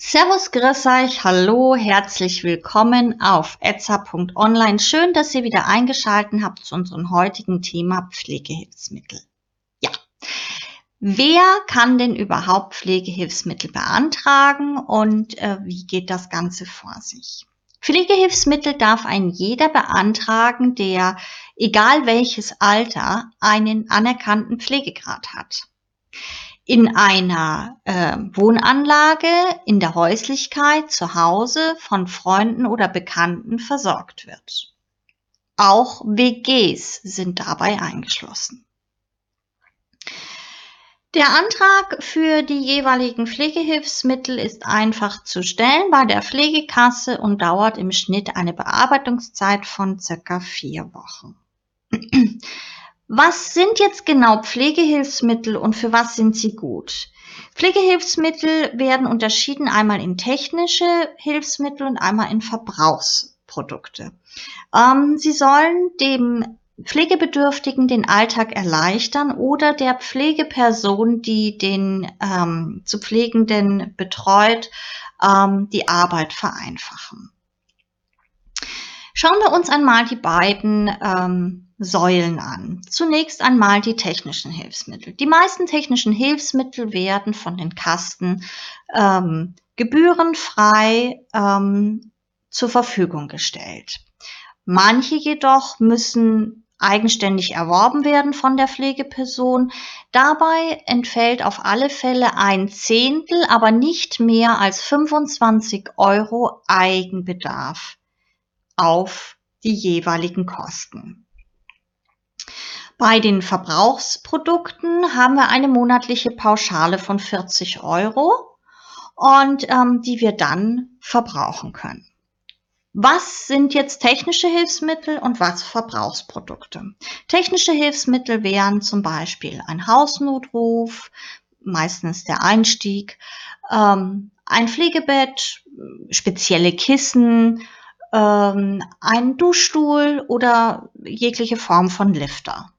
Servus, grüß euch, hallo, herzlich willkommen auf etza.online. Schön, dass ihr wieder eingeschaltet habt zu unserem heutigen Thema Pflegehilfsmittel. Ja, wer kann denn überhaupt Pflegehilfsmittel beantragen und äh, wie geht das Ganze vor sich? Pflegehilfsmittel darf ein jeder beantragen, der, egal welches Alter, einen anerkannten Pflegegrad hat in einer äh, Wohnanlage, in der Häuslichkeit, zu Hause von Freunden oder Bekannten versorgt wird. Auch WGs sind dabei eingeschlossen. Der Antrag für die jeweiligen Pflegehilfsmittel ist einfach zu stellen bei der Pflegekasse und dauert im Schnitt eine Bearbeitungszeit von circa vier Wochen. Was sind jetzt genau Pflegehilfsmittel und für was sind sie gut? Pflegehilfsmittel werden unterschieden einmal in technische Hilfsmittel und einmal in Verbrauchsprodukte. Ähm, sie sollen dem Pflegebedürftigen den Alltag erleichtern oder der Pflegeperson, die den ähm, zu Pflegenden betreut, ähm, die Arbeit vereinfachen. Schauen wir uns einmal die beiden ähm, Säulen an. Zunächst einmal die technischen Hilfsmittel. Die meisten technischen Hilfsmittel werden von den Kasten ähm, gebührenfrei ähm, zur Verfügung gestellt. Manche jedoch müssen eigenständig erworben werden von der Pflegeperson. Dabei entfällt auf alle Fälle ein Zehntel, aber nicht mehr als 25 Euro Eigenbedarf auf die jeweiligen Kosten. Bei den Verbrauchsprodukten haben wir eine monatliche Pauschale von 40 Euro und ähm, die wir dann verbrauchen können. Was sind jetzt technische Hilfsmittel und was Verbrauchsprodukte? Technische Hilfsmittel wären zum Beispiel ein Hausnotruf, meistens der Einstieg, ähm, ein Pflegebett, spezielle Kissen, ähm, ein Duschstuhl oder jegliche Form von Lifter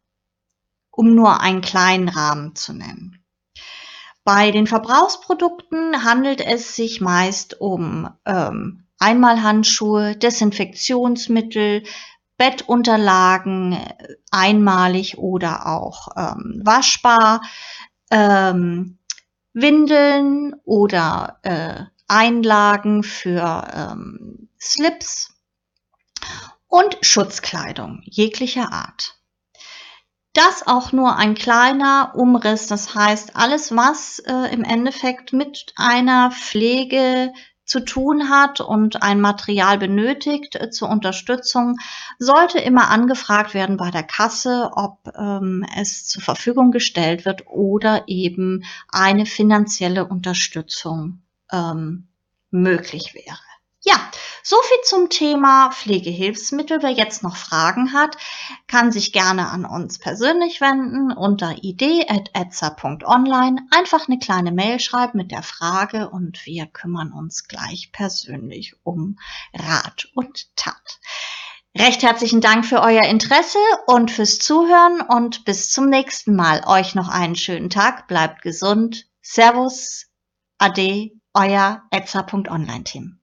um nur einen kleinen Rahmen zu nennen. Bei den Verbrauchsprodukten handelt es sich meist um ähm, Einmalhandschuhe, Desinfektionsmittel, Bettunterlagen, einmalig oder auch ähm, waschbar, ähm, Windeln oder äh, Einlagen für ähm, Slips und Schutzkleidung jeglicher Art. Das auch nur ein kleiner Umriss. Das heißt, alles, was äh, im Endeffekt mit einer Pflege zu tun hat und ein Material benötigt äh, zur Unterstützung, sollte immer angefragt werden bei der Kasse, ob ähm, es zur Verfügung gestellt wird oder eben eine finanzielle Unterstützung ähm, möglich wäre. Ja, so viel zum Thema Pflegehilfsmittel. Wer jetzt noch Fragen hat, kann sich gerne an uns persönlich wenden unter idee.etza.online. Einfach eine kleine Mail schreiben mit der Frage und wir kümmern uns gleich persönlich um Rat und Tat. Recht herzlichen Dank für euer Interesse und fürs Zuhören und bis zum nächsten Mal. Euch noch einen schönen Tag, bleibt gesund. Servus, Ade, euer Etza.online-Team.